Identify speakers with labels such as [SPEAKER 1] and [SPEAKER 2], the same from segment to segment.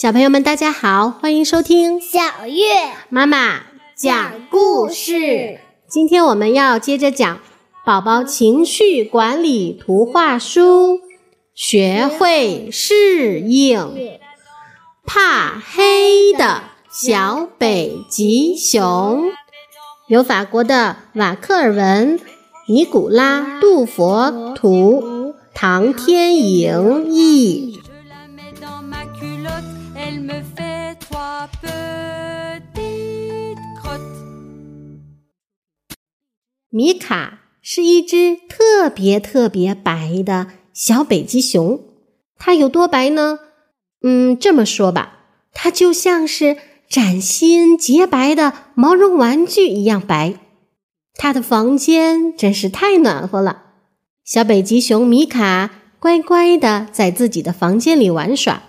[SPEAKER 1] 小朋友们，大家好，欢迎收听
[SPEAKER 2] 小月
[SPEAKER 1] 妈妈讲故事。今天我们要接着讲宝宝情绪管理图画书，学会适应。怕黑的小北极熊，由法国的瓦克尔文、尼古拉杜佛图，唐天颖译。米卡是一只特别特别白的小北极熊，它有多白呢？嗯，这么说吧，它就像是崭新洁白的毛绒玩具一样白。他的房间真是太暖和了。小北极熊米卡乖乖的在自己的房间里玩耍，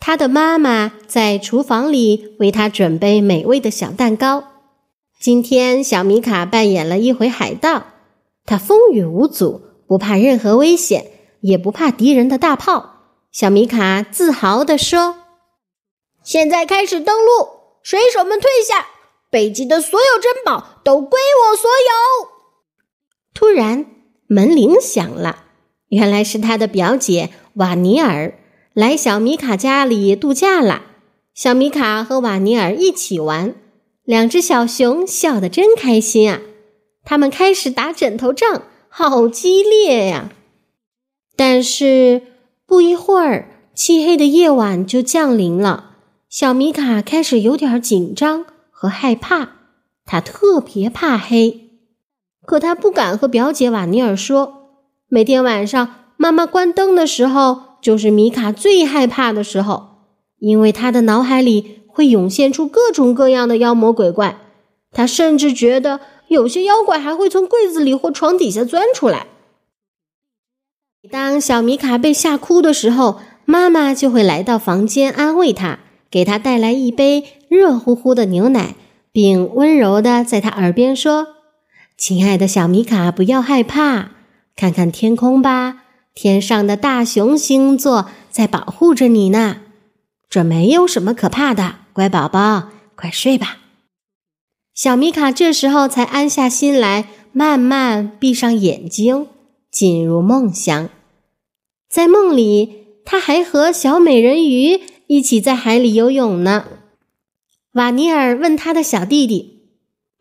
[SPEAKER 1] 他的妈妈在厨房里为他准备美味的小蛋糕。今天，小米卡扮演了一回海盗。他风雨无阻，不怕任何危险，也不怕敌人的大炮。小米卡自豪地说：“
[SPEAKER 2] 现在开始登陆，水手们退下，北极的所有珍宝都归我所有。”
[SPEAKER 1] 突然，门铃响了，原来是他的表姐瓦尼尔来小米卡家里度假了。小米卡和瓦尼尔一起玩。两只小熊笑得真开心啊！他们开始打枕头仗，好激烈呀！但是不一会儿，漆黑的夜晚就降临了。小米卡开始有点紧张和害怕，他特别怕黑，可他不敢和表姐瓦尼尔说。每天晚上，妈妈关灯的时候，就是米卡最害怕的时候，因为他的脑海里。会涌现出各种各样的妖魔鬼怪，他甚至觉得有些妖怪还会从柜子里或床底下钻出来。当小米卡被吓哭的时候，妈妈就会来到房间安慰他，给他带来一杯热乎乎的牛奶，并温柔的在他耳边说：“亲爱的小米卡，不要害怕，看看天空吧，天上的大熊星座在保护着你呢，这没有什么可怕的。”乖宝宝，快睡吧。小米卡这时候才安下心来，慢慢闭上眼睛，进入梦乡。在梦里，他还和小美人鱼一起在海里游泳呢。瓦尼尔问他的小弟弟：“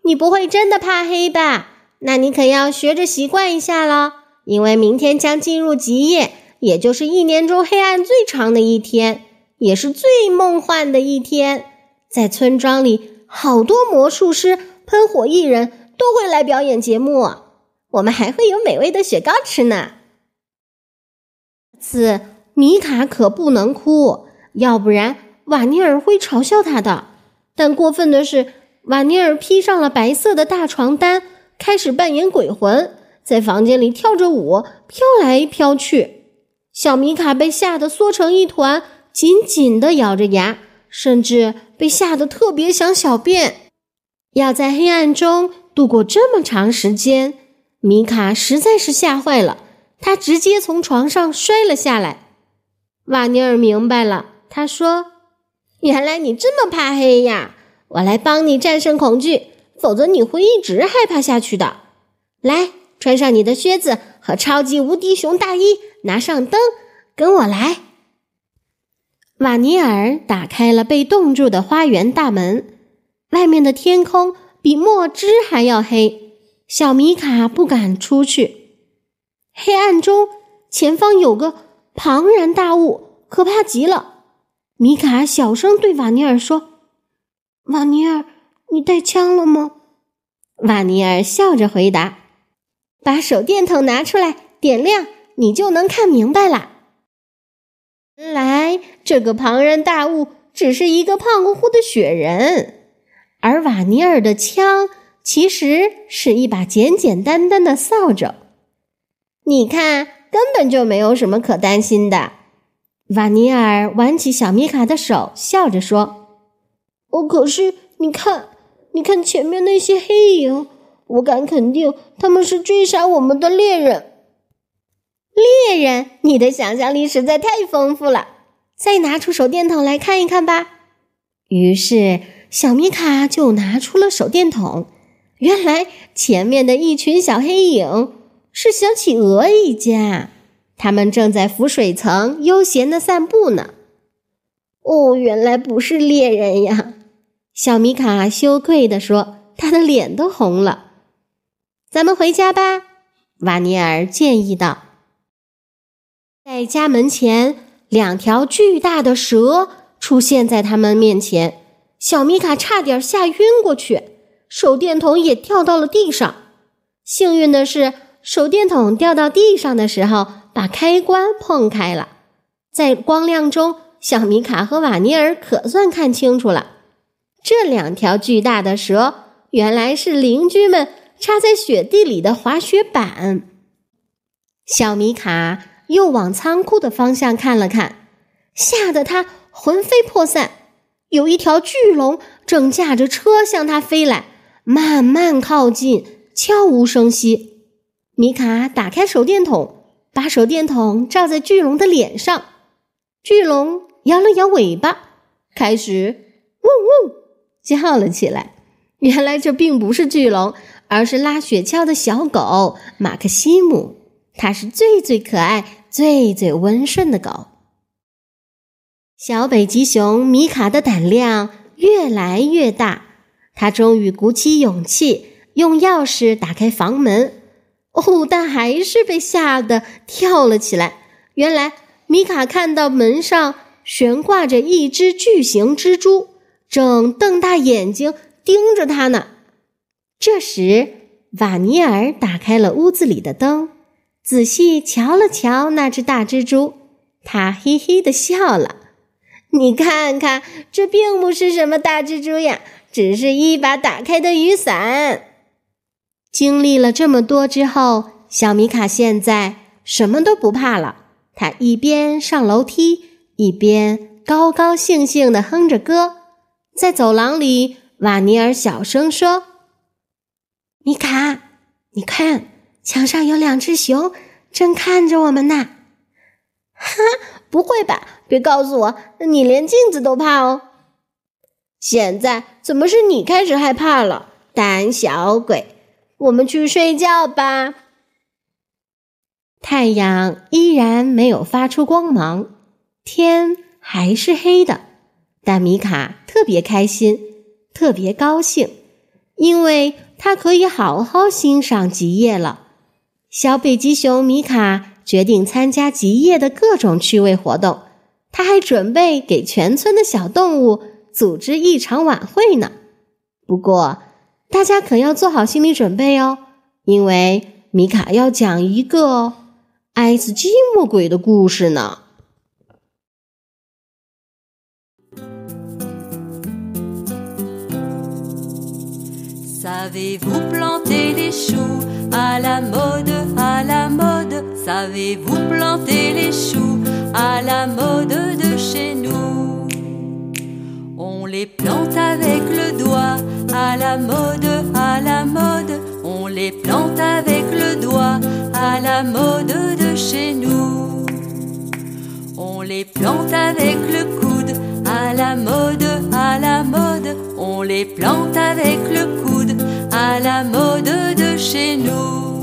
[SPEAKER 1] 你不会真的怕黑吧？那你可要学着习惯一下了，因为明天将进入极夜，也就是一年中黑暗最长的一天。”也是最梦幻的一天，在村庄里，好多魔术师、喷火艺人都会来表演节目，我们还会有美味的雪糕吃呢。此米卡可不能哭，要不然瓦尼尔会嘲笑他的。但过分的是，瓦尼尔披上了白色的大床单，开始扮演鬼魂，在房间里跳着舞，飘来飘去。小米卡被吓得缩成一团。紧紧的咬着牙，甚至被吓得特别想小便。要在黑暗中度过这么长时间，米卡实在是吓坏了，他直接从床上摔了下来。瓦尼尔明白了，他说：“原来你这么怕黑呀！我来帮你战胜恐惧，否则你会一直害怕下去的。来，穿上你的靴子和超级无敌熊大衣，拿上灯，跟我来。”瓦尼尔打开了被冻住的花园大门，外面的天空比墨汁还要黑。小米卡不敢出去，黑暗中前方有个庞然大物，可怕极了。米卡小声对瓦尼尔说：“瓦尼尔，你带枪了吗？”瓦尼尔笑着回答：“把手电筒拿出来，点亮，你就能看明白了。”原来这个庞然大物只是一个胖乎乎的雪人，而瓦尼尔的枪其实是一把简简单单的扫帚。你看，根本就没有什么可担心的。瓦尼尔挽起小米卡的手，笑着说：“哦，可是你看，你看前面那些黑影，我敢肯定他们是追杀我们的猎人。”猎人，你的想象力实在太丰富了。再拿出手电筒来看一看吧。于是，小米卡就拿出了手电筒。原来，前面的一群小黑影是小企鹅一家，他们正在浮水层悠闲的散步呢。
[SPEAKER 2] 哦，原来不是猎人呀！
[SPEAKER 1] 小米卡羞愧地说，他的脸都红了。咱们回家吧，瓦尼尔建议道。在家门前，两条巨大的蛇出现在他们面前，小米卡差点吓晕过去，手电筒也掉到了地上。幸运的是，手电筒掉到地上的时候，把开关碰开了，在光亮中。小米卡和瓦尼尔可算看清楚了，这两条巨大的蛇原来是邻居们插在雪地里的滑雪板。小米卡又往仓库的方向看了看，吓得他魂飞魄散。有一条巨龙正驾着车向他飞来，慢慢靠近，悄无声息。米卡打开手电筒，把手电筒照在巨龙的脸上，巨龙。摇了摇尾巴，开始嗡嗡叫了起来。原来这并不是巨龙，而是拉雪橇的小狗马克西姆。它是最最可爱、最最温顺的狗。小北极熊米卡的胆量越来越大，他终于鼓起勇气，用钥匙打开房门。哦，但还是被吓得跳了起来。原来米卡看到门上。悬挂着一只巨型蜘蛛，正瞪大眼睛盯着他呢。这时，瓦尼尔打开了屋子里的灯，仔细瞧了瞧那只大蜘蛛，他嘿嘿的笑了：“你看看，这并不是什么大蜘蛛呀，只是一把打开的雨伞。”经历了这么多之后，小米卡现在什么都不怕了。他一边上楼梯。一边高高兴兴地哼着歌，在走廊里，瓦尼尔小声说：“米卡，你看，墙上有两只熊，正看着我们呢。”“
[SPEAKER 2] 哈，不会吧？别告诉我，你连镜子都怕哦！现在怎么是你开始害怕了？胆小鬼！我们去睡觉吧。”
[SPEAKER 1] 太阳依然没有发出光芒。天还是黑的，但米卡特别开心，特别高兴，因为他可以好好欣赏极夜了。小北极熊米卡决定参加极夜的各种趣味活动，他还准备给全村的小动物组织一场晚会呢。不过，大家可要做好心理准备哦，因为米卡要讲一个爱斯基摩鬼的故事呢。
[SPEAKER 3] Savez-vous planter les choux à la mode, à la mode Savez-vous planter les choux à la mode de chez nous On les plante avec le doigt, à la mode, à la mode On les plante avec le doigt, à la mode de chez nous On les plante avec le coude, à la mode, à la mode On les plante avec le coude. À la mode de chez nous.